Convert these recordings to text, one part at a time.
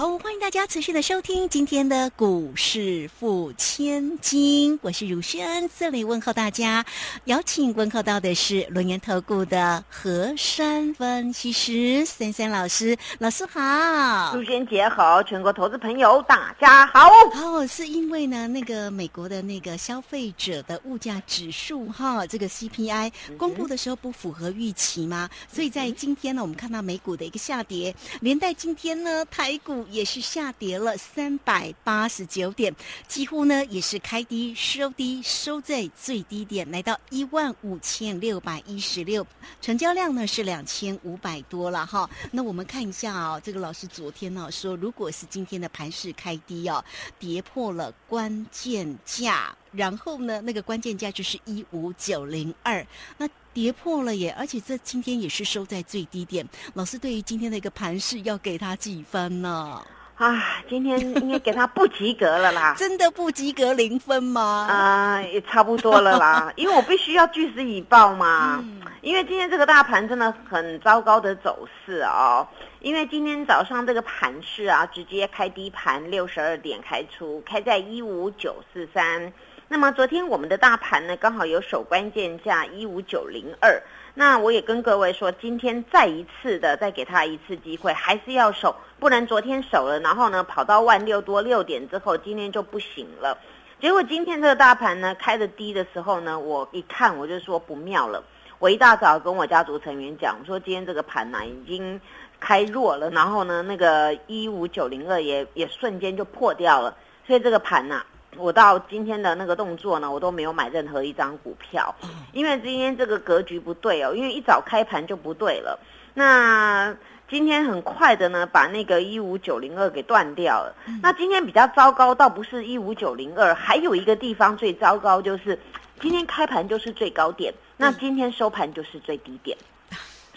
好，欢迎大家持续的收听今天的股市付千金，我是如轩，这里问候大家，邀请问候到的是轮研投顾的何山分析师三三老师，老师好，如轩姐好，全国投资朋友大家好。好，是因为呢，那个美国的那个消费者的物价指数哈，这个 CPI 公布的时候不符合预期吗？所以在今天呢，我们看到美股的一个下跌，连带今天呢，台股。也是下跌了三百八十九点，几乎呢也是开低收低，收在最低点，来到一万五千六百一十六，成交量呢是两千五百多了哈。那我们看一下啊，这个老师昨天呢说，如果是今天的盘势开低哦，跌破了关键价，然后呢那个关键价就是一五九零二，那。跌破了耶，而且这今天也是收在最低点。老师对于今天的一个盘势要给他几分呢？啊，今天应该给他不及格了啦。真的不及格零分吗？啊，也差不多了啦，因为我必须要据实以报嘛。嗯因为今天这个大盘真的很糟糕的走势哦。因为今天早上这个盘势啊，直接开低盘六十二点开出，开在一五九四三。那么昨天我们的大盘呢，刚好有守关键价一五九零二。那我也跟各位说，今天再一次的再给他一次机会，还是要守，不能昨天守了，然后呢跑到万六多六点之后，今天就不行了。结果今天这个大盘呢开的低的时候呢，我一看我就说不妙了。我一大早跟我家族成员讲，我说今天这个盘呢已经开弱了，然后呢那个一五九零二也也瞬间就破掉了，所以这个盘呢。我到今天的那个动作呢，我都没有买任何一张股票，因为今天这个格局不对哦，因为一早开盘就不对了。那今天很快的呢，把那个一五九零二给断掉了。那今天比较糟糕，倒不是一五九零二，还有一个地方最糟糕，就是今天开盘就是最高点，那今天收盘就是最低点。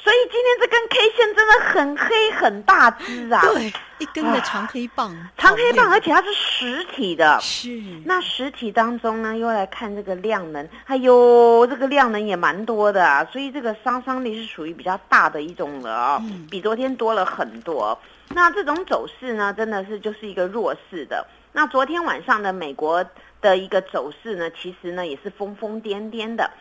所以今天这根 K 线真的很黑很大只啊！对，一根的长黑棒，长黑棒，而且它是实体的。是。那实体当中呢，又来看这个量能，哎呦，这个量能也蛮多的啊，所以这个杀伤力是属于比较大的一种了啊，比昨天多了很多。那这种走势呢，真的是就是一个弱势的。那昨天晚上的美国的一个走势呢，其实呢也是疯疯癫癫的，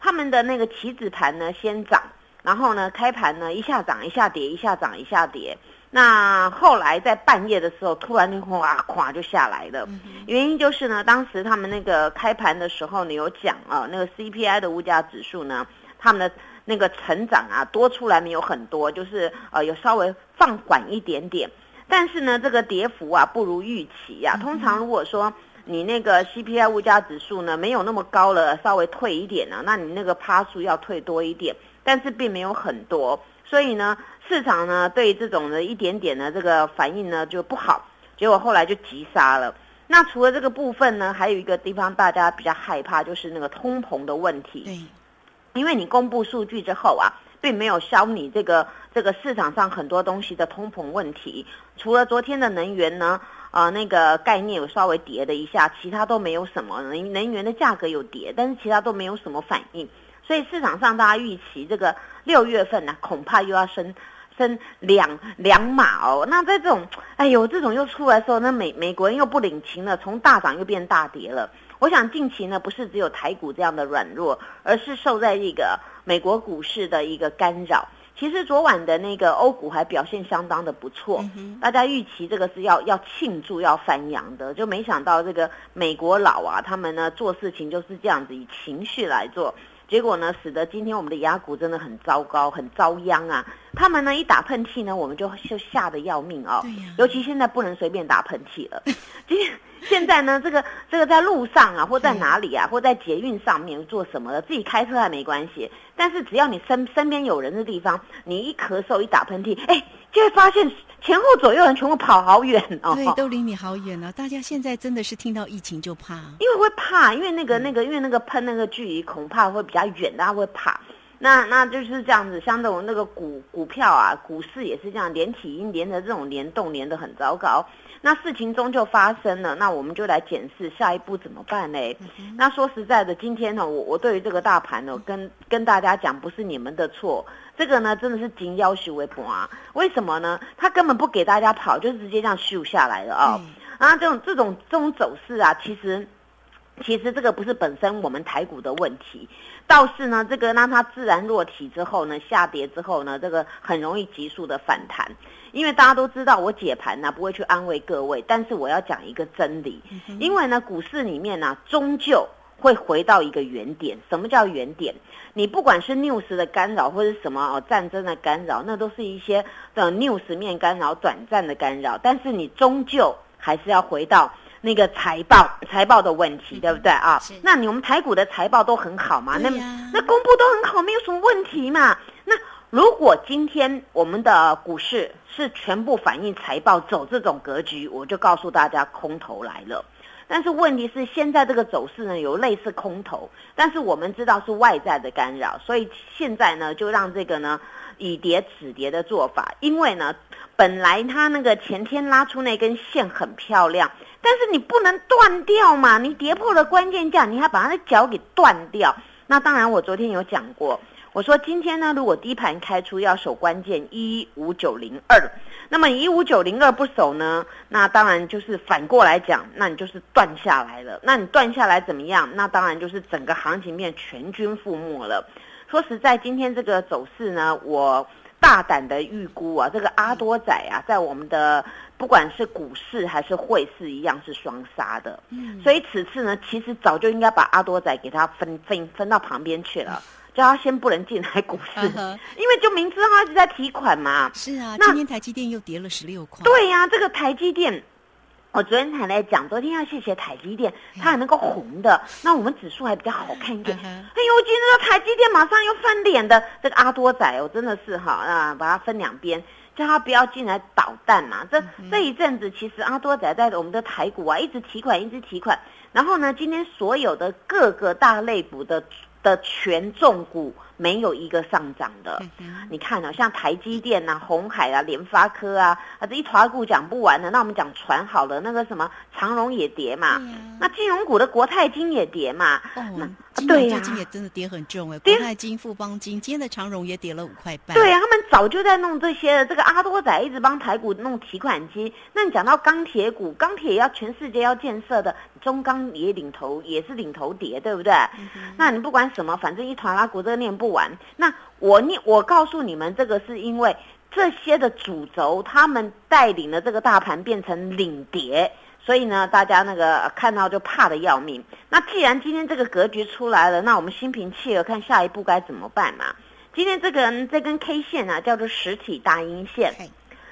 他们的那个棋子盘呢先涨。然后呢，开盘呢一下涨一下跌，一下涨一下跌。那后来在半夜的时候，突然就哗哗就下来了。原因就是呢，当时他们那个开盘的时候呢有讲啊，那个 CPI 的物价指数呢，他们的那个成长啊多出来没有很多，就是呃有稍微放缓一点点。但是呢，这个跌幅啊不如预期呀。通常如果说你那个 CPI 物价指数呢没有那么高了，稍微退一点呢，那你那个趴数要退多一点。但是并没有很多，所以呢，市场呢对这种的一点点的这个反应呢就不好，结果后来就急杀了。那除了这个部分呢，还有一个地方大家比较害怕，就是那个通膨的问题。对，因为你公布数据之后啊，并没有消你这个这个市场上很多东西的通膨问题。除了昨天的能源呢，啊那个概念有稍微跌了一下，其他都没有什么。能能源的价格有跌，但是其他都没有什么反应。所以市场上大家预期这个六月份呢，恐怕又要升升两两码哦。那在这种哎呦这种又出来的时候，那美美国人又不领情了，从大涨又变大跌了。我想近期呢，不是只有台股这样的软弱，而是受在这个美国股市的一个干扰。其实昨晚的那个欧股还表现相当的不错，大家预期这个是要要庆祝要翻扬的，就没想到这个美国佬啊，他们呢做事情就是这样子以情绪来做。结果呢，使得今天我们的牙骨真的很糟糕，很遭殃啊！他们呢一打喷嚏呢，我们就就吓得要命哦。尤其现在不能随便打喷嚏了。今现在呢，这个这个在路上啊，或在哪里啊，或在捷运上面做什么的，自己开车还没关系。但是只要你身身边有人的地方，你一咳嗽一打喷嚏，哎，就会发现。前后左右人全部跑好远哦，对，都离你好远哦。大家现在真的是听到疫情就怕，因为会怕，因为那个那个，因为那个喷那个距离恐怕会比较远，大家会怕。那那就是这样子，像这种那个股股票啊，股市也是这样，连体音连的这种联动连的很糟糕。那事情终究发生了，那我们就来检视下一步怎么办呢？那说实在的，今天呢，我我对于这个大盘呢，跟跟大家讲，不是你们的错，这个呢真的是紧要修为博啊。为什么呢？他根本不给大家跑，就直接这样咻下来了啊。啊，这种这种这种走势啊，其实。其实这个不是本身我们台股的问题，倒是呢，这个让它自然落体之后呢，下跌之后呢，这个很容易急速的反弹。因为大家都知道我解盘呢不会去安慰各位，但是我要讲一个真理，因为呢股市里面呢终究会回到一个原点。什么叫原点？你不管是 news 的干扰或者什么哦战争的干扰，那都是一些的 news 面干扰、短暂的干扰，但是你终究还是要回到。那个财报财报的问题，对不对啊？那你我们台股的财报都很好嘛？那那公布都很好，没有什么问题嘛？那如果今天我们的股市是全部反映财报走这种格局，我就告诉大家空头来了。但是问题是现在这个走势呢，有类似空头，但是我们知道是外在的干扰，所以现在呢就让这个呢以跌止跌的做法，因为呢本来它那个前天拉出那根线很漂亮。但是你不能断掉嘛？你跌破了关键价，你还把它的脚给断掉？那当然，我昨天有讲过，我说今天呢，如果低盘开出要守关键一五九零二，那么一五九零二不守呢，那当然就是反过来讲，那你就是断下来了。那你断下来怎么样？那当然就是整个行情面全军覆没了。说实在，今天这个走势呢，我大胆的预估啊，这个阿多仔啊，在我们的。不管是股市还是汇市，一样是双杀的。嗯，所以此次呢，其实早就应该把阿多仔给他分分分到旁边去了，叫他先不能进来股市，因为就明知他一直在提款嘛。是啊，今天台积电又跌了十六块。对呀，这个台积电，我昨天才来讲，昨天要谢谢台积电，它还能够红的，那我们指数还比较好看一点。哎呦，今天这个台积电马上又翻脸的，这个阿多仔哦，真的是哈啊，把它分两边。叫他不要进来捣蛋嘛！这这一阵子，其实阿多仔在我们的台股啊，一直提款，一直提款。然后呢，今天所有的各个大类股的的权重股。没有一个上涨的，你看啊，像台积电呐、红海啊、联发科啊，啊这一团股讲不完的。那我们讲船好了，那个什么长荣也跌嘛，那金融股的国泰金也跌嘛。哦，对呀，最近也真的跌很重哎，国泰金、富邦金，今天的长荣也跌了五块半。对呀，他们早就在弄这些了，这个阿多仔一直帮台股弄提款机。那你讲到钢铁股，钢铁要全世界要建设的，中钢也领头，也是领头跌，对不对？那你不管什么，反正一团拉股这个念不。不完，那我你我告诉你们，这个是因为这些的主轴，他们带领了这个大盘变成领跌，所以呢，大家那个看到就怕的要命。那既然今天这个格局出来了，那我们心平气和看下一步该怎么办嘛？今天这个这根 K 线啊，叫做实体大阴线。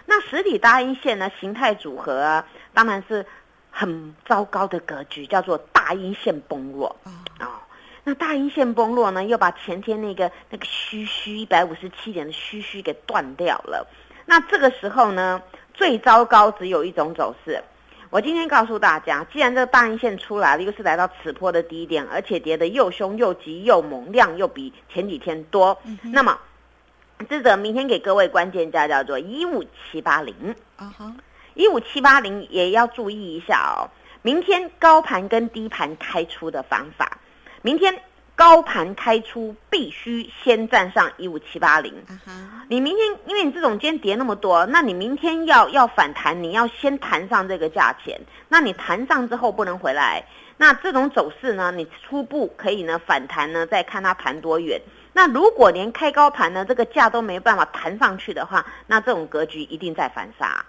那实体大阴线呢，形态组合啊，当然是很糟糕的格局，叫做大阴线崩落啊。那大阴线崩落呢，又把前天那个那个虚虚一百五十七点的虚虚给断掉了。那这个时候呢，最糟糕只有一种走势。我今天告诉大家，既然这个大阴线出来了，又是来到此波的低点，而且跌得又凶又急又猛，量又比前几天多，那么这个明天给各位关键价叫做一五七八零。啊哈，一五七八零也要注意一下哦。明天高盘跟低盘开出的方法。明天高盘开出必须先站上一五七八零。你明天因为你这种今天跌那么多，那你明天要要反弹，你要先弹上这个价钱。那你弹上之后不能回来。那这种走势呢，你初步可以呢反弹呢，再看它弹多远。那如果连开高盘呢，这个价都没办法弹上去的话，那这种格局一定在反杀。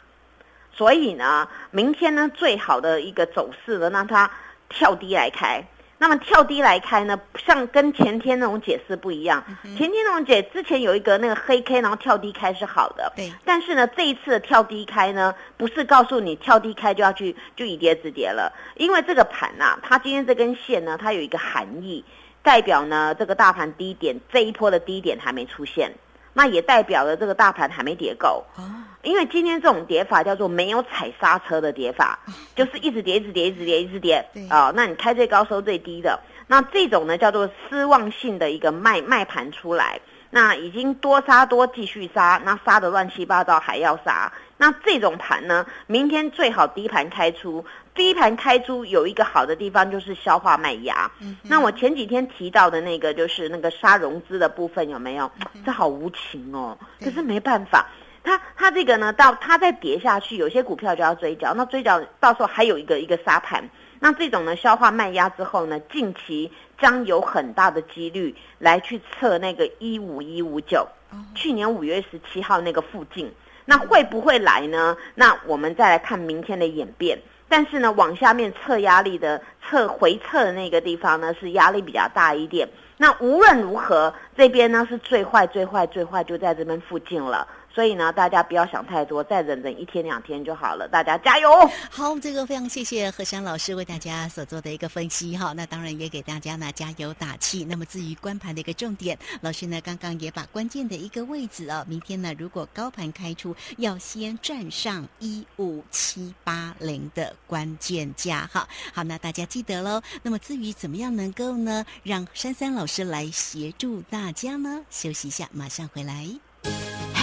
所以呢，明天呢最好的一个走势呢，让它跳低来开。那么跳低来开呢，像跟前天那种解释不一样。前天那种解，之前有一个那个黑 K，然后跳低开是好的。对。但是呢，这一次的跳低开呢，不是告诉你跳低开就要去就以跌止跌了，因为这个盘呐，它今天这根线呢，它有一个含义，代表呢这个大盘低点这一波的低点还没出现，那也代表了这个大盘还没跌够。哦。因为今天这种跌法叫做没有踩刹车的跌法，就是一直跌，一直跌，一直跌，一直跌。啊，那你开最高收最低的，那这种呢叫做失望性的一个卖卖盘出来，那已经多杀多继续杀，那杀的乱七八糟还要杀。那这种盘呢，明天最好低盘开出。低盘开出有一个好的地方就是消化卖压。那我前几天提到的那个就是那个杀融资的部分有没有？这好无情哦。可是没办法，它它这个呢，到它再跌下去，有些股票就要追缴。那追缴到时候还有一个一个沙盘。那这种呢，消化卖压之后呢，近期将有很大的几率来去测那个一五一五九，去年五月十七号那个附近。那会不会来呢？那我们再来看明天的演变。但是呢，往下面测压力的测回测的那个地方呢，是压力比较大一点。那无论如何，这边呢是最坏、最坏、最坏，就在这边附近了。所以呢，大家不要想太多，再忍忍一天两天就好了。大家加油！好，这个非常谢谢何山老师为大家所做的一个分析哈。那当然也给大家呢加油打气。那么至于关盘的一个重点，老师呢刚刚也把关键的一个位置哦，明天呢如果高盘开出，要先站上一五七八零的关键价哈。好，那大家记得喽。那么至于怎么样能够呢让珊珊老师来协助大家呢？休息一下，马上回来。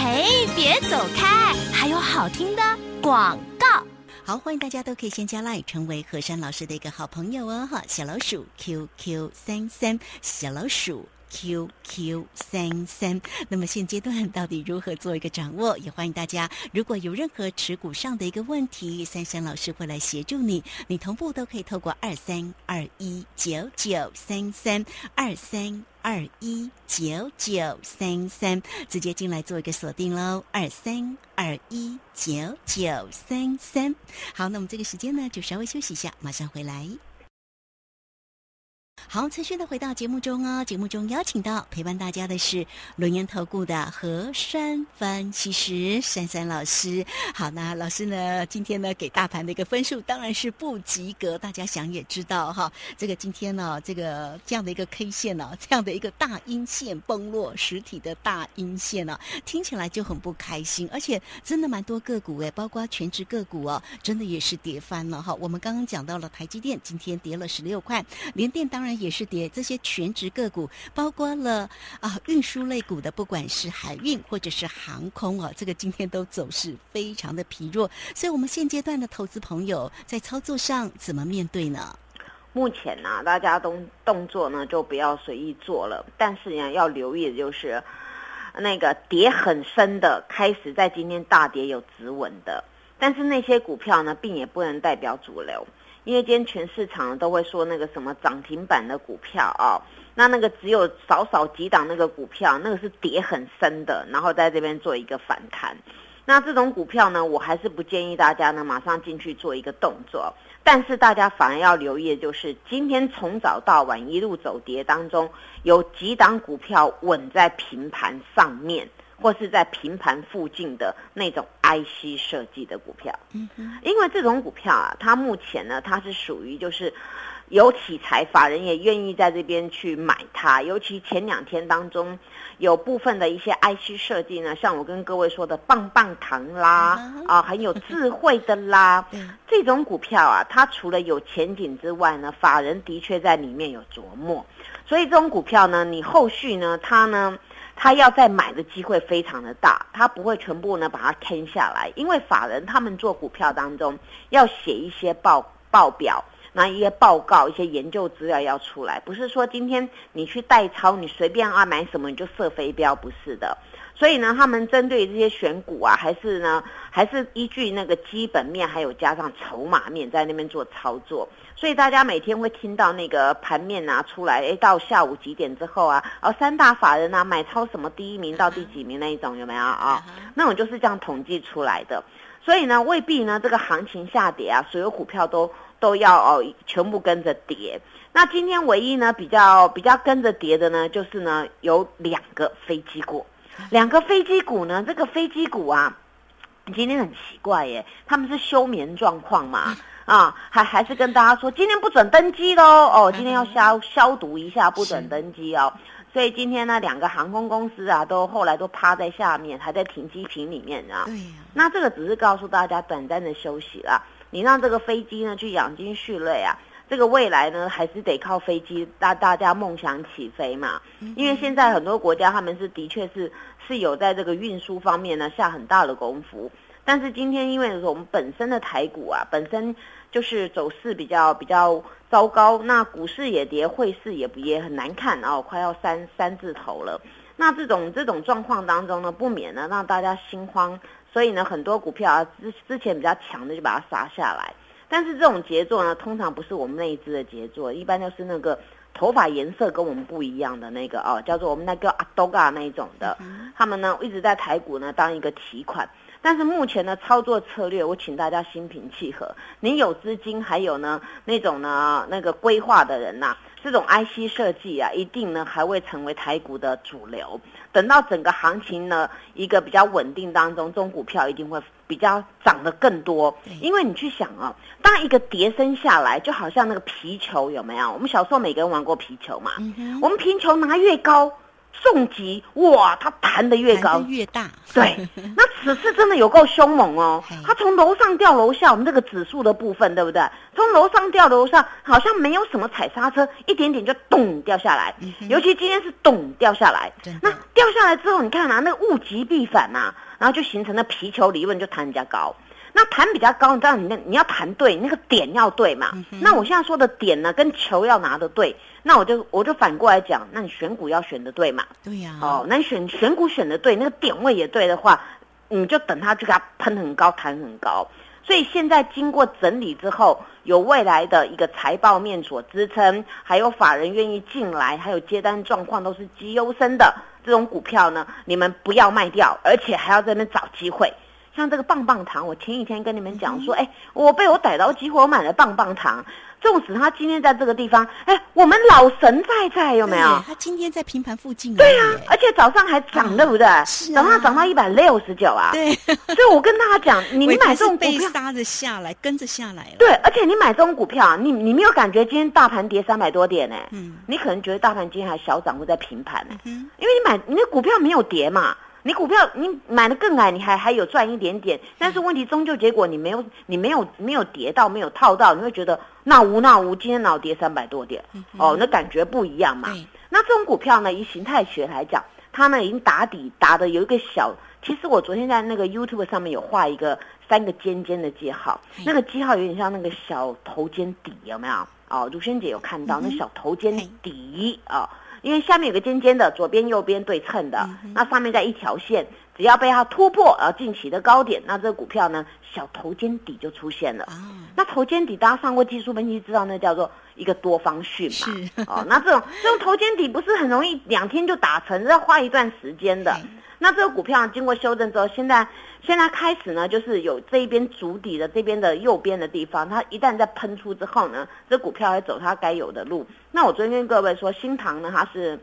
嘿，别走开！还有好听的广告。好，欢迎大家都可以先加赖，成为何山老师的一个好朋友哦。哈，小老鼠 QQ 三三，小老鼠 QQ 三三。那么现阶段到底如何做一个掌握？也欢迎大家，如果有任何持股上的一个问题，三山老师会来协助你。你同步都可以透过二三二一九九三三二三。二一九九三三，直接进来做一个锁定喽。二三二一九九三三，好，那么这个时间呢，就稍微休息一下，马上回来。好，持续的回到节目中哦。节目中邀请到陪伴大家的是轮研投顾的何山分析师珊珊老师。好，那老师呢，今天呢给大盘的一个分数当然是不及格。大家想也知道哈，这个今天呢，这个这样的一个 K 线呢，这样的一个大阴线崩落，实体的大阴线呢，听起来就很不开心。而且真的蛮多个股诶，包括全职个股哦，真的也是跌翻了哈。我们刚刚讲到了台积电，今天跌了十六块，联电当然。也是跌，这些全职个股包括了啊运输类股的，不管是海运或者是航空哦，这个今天都走势非常的疲弱。所以，我们现阶段的投资朋友在操作上怎么面对呢？目前呢，大家动动作呢就不要随意做了，但是呢要留意的就是那个跌很深的，开始在今天大跌有止稳的，但是那些股票呢，并也不能代表主流。因为今天全市场都会说那个什么涨停板的股票啊，那那个只有少少几档那个股票，那个是跌很深的，然后在这边做一个反弹。那这种股票呢，我还是不建议大家呢马上进去做一个动作。但是大家反而要留意的就是，今天从早到晚一路走跌当中，有几档股票稳在平盘上面。或是在平盘附近的那种 IC 设计的股票，嗯因为这种股票啊，它目前呢，它是属于就是有题材，法人也愿意在这边去买它。尤其前两天当中，有部分的一些 IC 设计呢，像我跟各位说的棒棒糖啦，啊，很有智慧的啦，这种股票啊，它除了有前景之外呢，法人的确在里面有琢磨。所以这种股票呢，你后续呢，它呢。他要再买的机会非常的大，他不会全部呢把它坑下来，因为法人他们做股票当中要写一些报报表，那一些报告、一些研究资料要出来，不是说今天你去代抄，你随便啊买什么你就射飞镖，不是的。所以呢，他们针对这些选股啊，还是呢，还是依据那个基本面，还有加上筹码面在那边做操作。所以大家每天会听到那个盘面拿出来，哎，到下午几点之后啊，哦，三大法人啊买超什么第一名到第几名那一种有没有啊？那种就是这样统计出来的。所以呢，未必呢这个行情下跌啊，所有股票都都要哦全部跟着跌。那今天唯一呢比较比较跟着跌的呢，就是呢有两个飞机股。两个飞机股呢？这个飞机股啊，今天很奇怪耶，他们是休眠状况嘛？啊，还还是跟大家说，今天不准登机喽！哦，今天要消消毒一下，不准登机哦。所以今天呢，两个航空公司啊，都后来都趴在下面，还在停机坪里面啊。对呀。那这个只是告诉大家短暂的休息啦，你让这个飞机呢去养精蓄锐啊。这个未来呢，还是得靠飞机，大大家梦想起飞嘛。因为现在很多国家他们是的确是是有在这个运输方面呢下很大的功夫。但是今天因为我们本身的台股啊，本身就是走势比较比较糟糕，那股市也跌，汇市也也很难看哦，快要三三字头了。那这种这种状况当中呢，不免呢让大家心慌，所以呢很多股票啊之之前比较强的就把它杀下来。但是这种杰作呢，通常不是我们那一支的杰作，一般就是那个头发颜色跟我们不一样的那个哦，叫做我们那个阿多嘎那一种的，他们呢一直在台股呢当一个提款。但是目前的操作策略，我请大家心平气和。你有资金，还有呢那种呢那个规划的人呐，这种 IC 设计啊，一定呢还会成为台股的主流。等到整个行情呢一个比较稳定当中，中股票一定会比较涨得更多。因为你去想啊，当一个碟升下来，就好像那个皮球有没有？我们小时候每个人玩过皮球嘛，我们皮球拿越高。重击哇，它弹得越高。越大，对，那此次真的有够凶猛哦，它从楼上掉楼下，我们这个指数的部分对不对？从楼上掉楼上，好像没有什么踩刹车，一点点就咚掉下来，尤其今天是咚掉下来，那掉下来之后，你看啊，那个物极必反呐，然后就形成了皮球理论，就弹人家高。那弹比较高，你知道你那你要弹对，那个点要对嘛。那我现在说的点呢，跟球要拿的对，那我就我就反过来讲，那你选股要选的对嘛。对呀。哦，那你选选股选的对，那个点位也对的话，你就等它去给它喷很高，弹很高。所以现在经过整理之后，有未来的一个财报面所支撑，还有法人愿意进来，还有接单状况都是极优生的这种股票呢，你们不要卖掉，而且还要在那找机会。像这个棒棒糖，我前几天跟你们讲说，哎，我被我逮到机会，我买了棒棒糖。纵使他今天在这个地方，哎，我们老神在在，有没有？他今天在平盘附近。对啊，而且早上还涨，对不对？早上涨到一百六十九啊。对。所以我跟大家讲，你买这种股票，杀着下来，跟着下来了。对，而且你买这种股票，你你没有感觉今天大盘跌三百多点呢？嗯。你可能觉得大盘今天还小涨，或在平盘呢？嗯。因为你买你的股票没有跌嘛。你股票你买的更矮，你还还有赚一点点，但是问题终究结果你没有你没有没有跌到没有套到，你会觉得那无那无，今天老跌三百多点，哦，那感觉不一样嘛。那这种股票呢，以形态学来讲，它呢已经打底打的有一个小，其实我昨天在那个 YouTube 上面有画一个三个尖尖的记号，那个记号有点像那个小头肩底，有没有？哦，如萱姐有看到那小头肩底啊。因为下面有个尖尖的，左边右边对称的，那上面在一条线，只要被它突破，然后近期的高点，那这个股票呢，小头肩底就出现了。那头肩底，大家上过技术分析知道，那叫做一个多方讯嘛。哦，那这种这种头肩底不是很容易两天就打成，要花一段时间的。那这个股票经过修正之后，现在现在开始呢，就是有这一边主底的这边的右边的地方，它一旦在喷出之后呢，这股票会走它该有的路。那我昨天跟各位说，新塘呢，它是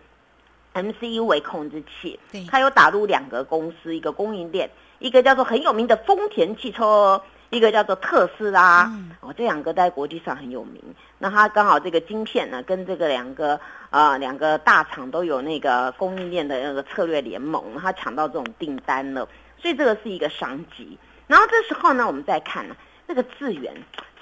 MCU 为控制器，它有打入两个公司，一个供应链，一个叫做很有名的丰田汽车。一个叫做特斯拉，哦，这两个在国际上很有名。那它刚好这个晶片呢，跟这个两个呃两个大厂都有那个供应链的那个策略联盟，它抢到这种订单了，所以这个是一个商机。然后这时候呢，我们再看呢，那个智源，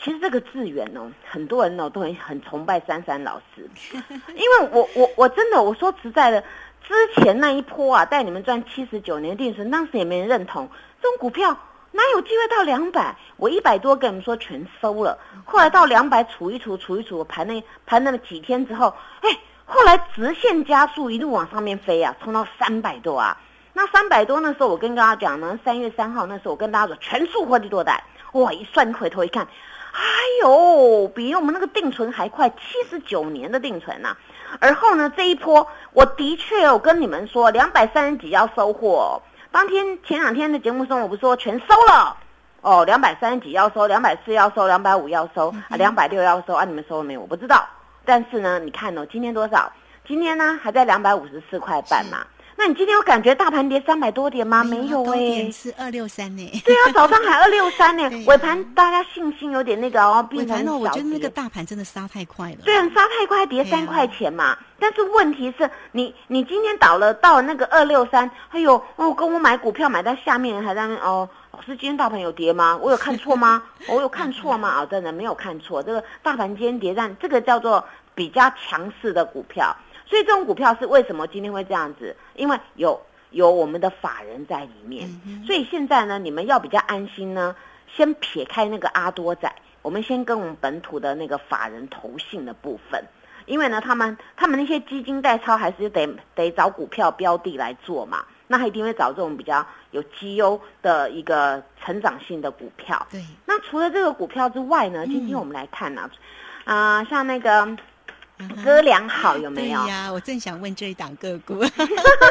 其实这个智源哦，很多人哦都很很崇拜珊珊老师，因为我我我真的我说实在的，之前那一波啊，带你们赚七十九年定存，当时也没人认同这种股票。哪有机会到两百？我一百多跟你们说全收了，后来到两百，储一储，储一除，盘那盘那么几天之后，哎，后来直线加速，一路往上面飞啊，冲到三百多啊。那三百多那时候，我跟大家讲呢，三月三号那时候，我跟大家说全数获利多单，哇，一算回头一看，哎呦，比我们那个定存还快，七十九年的定存呐。而后呢，这一波我的确我跟你们说，两百三十几要收获。当天前两天的节目中，我不是说全收了哦，两百三十几要收，两百四要收，两百五要收啊，两百六要收啊，你们收了没有？我不知道。但是呢，你看哦，今天多少？今天呢还在两百五十四块半嘛。那你今天有感觉大盘跌三百多点吗？没有高哎、点是二六三呢。对啊，早上还二六三呢，尾盘大家信心有点那个哦，变成尾盘哦，我觉得那个。大盘真的杀太快了。对啊杀太快，跌三块钱嘛，但是问题是你你今天倒了到那个二六三，哎呦哦，跟我买股票买在下面还在那哦，老师今天大盘有跌吗？我有看错吗？我有看错吗？啊、真的没有看错，这个大盘今天跌但这个叫做比较强势的股票，所以这种股票是为什么今天会这样子？因为有有我们的法人在里面，所以现在呢，你们要比较安心呢，先撇开那个阿多仔，我们先跟我们本土的那个法人投信的部分。因为呢，他们他们那些基金代操还是得得找股票标的来做嘛，那他一定会找这种比较有绩优的一个成长性的股票。对，那除了这个股票之外呢，今天我们来看呢、啊，像那个哥良好有没有？对呀，我正想问这一档个股，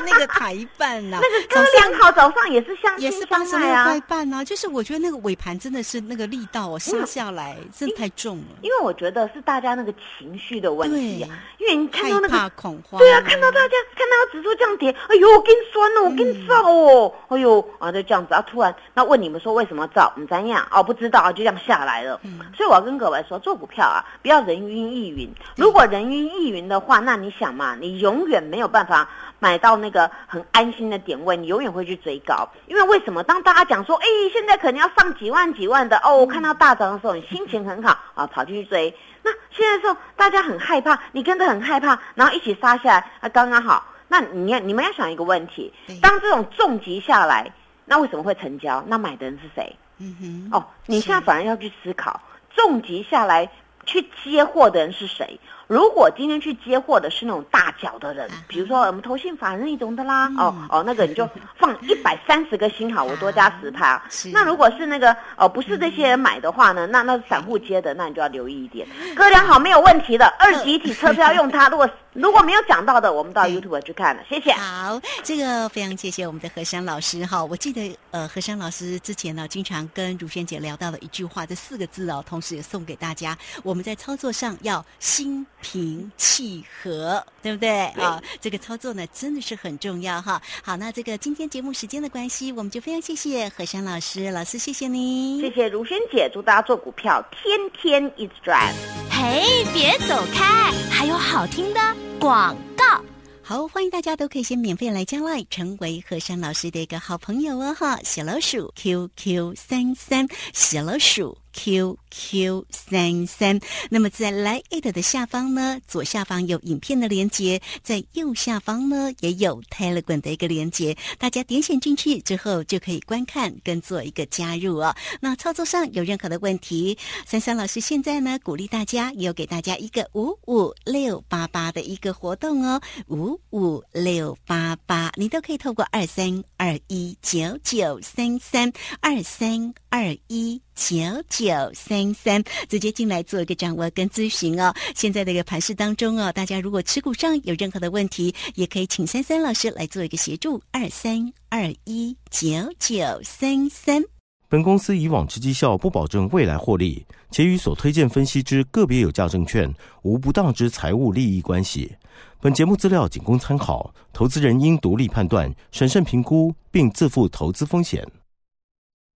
那个台办呐，那个哥良好早上也是相也亲是八十六块，半啊，就是我觉得那个尾盘真的是那个力道哦，杀下来真的太重了，因为我觉得是大家那个情绪的问题啊，因为你看到那个怕恐慌，对啊，看到大家看到指数这样跌，哎呦，我跟酸了，我跟你燥哦，哎呦啊，就这样子啊，突然那问你们说为什么燥？我们怎样？哦，不知道啊，就这样下来了。嗯所以我要跟各位说，做股票啊，不要人云亦云。如果人云亦云的话，那你想嘛，你永远没有办法买到那个很安心的点位，你永远会去追高。因为为什么？当大家讲说，哎，现在可能要上几万几万的哦，我看到大涨的时候，你心情很好啊，跑进去追。那现在的时候，大家很害怕，你跟着很害怕，然后一起杀下来，啊，刚刚好。那你要你们要想一个问题对，当这种重击下来，那为什么会成交？那买的人是谁？嗯哼，哦，你现在反而要去思考，重击下来去接货的人是谁？如果今天去接货的是那种大脚的人比如说我们投信法人那种的啦，嗯哦哦，那个你就放一百三十个星好，我多加十趴 是。那如果是那个哦不是这些人买的话呢，那那是散户接的，那你就要留意一点。哥俩好没有问题的，二级体车票用它。如果如果没有讲到的，我们到 YouTube 去看了，谢谢。好，这个非常谢谢我们的何山老师哈。我记得呃，何山老师之前呢，经常跟如萱姐聊到的一句话，这四个字哦，同时也送给大家。我们在操作上要心平气和，对不对啊？这个操作呢，真的是很重要哈。好，那这个今天节目时间的关系，我们就非常谢谢何山老师，老师谢谢您，谢谢如萱姐，祝大家做股票天天一直赚。嘿，别走开，还有好听的广告。好，欢迎大家都可以先免费来加来，成为何山老师的一个好朋友哦哈。小老鼠 QQ 三三，小老鼠 QQ 三三。那么在 Line 的下方呢，左下方有影片的连接，在右下方呢也有 Telegram 的一个连接，大家点选进去之后就可以观看跟做一个加入哦。那操作上有任何的问题，三三老师现在呢鼓励大家，有给大家一个五五六八八的一个活动哦，五五六八八，你都可以透过二三二一九九三三二三二一九九九三三直接进来做一个掌握跟咨询哦。现在的一个盘市当中哦，大家如果持股上有任何的问题，也可以请三三老师来做一个协助，二三二一九九三三。本公司以往之绩效不保证未来获利，且与所推荐分析之个别有价证券无不当之财务利益关系。本节目资料仅供参考，投资人应独立判断、审慎评估，并自负投资风险。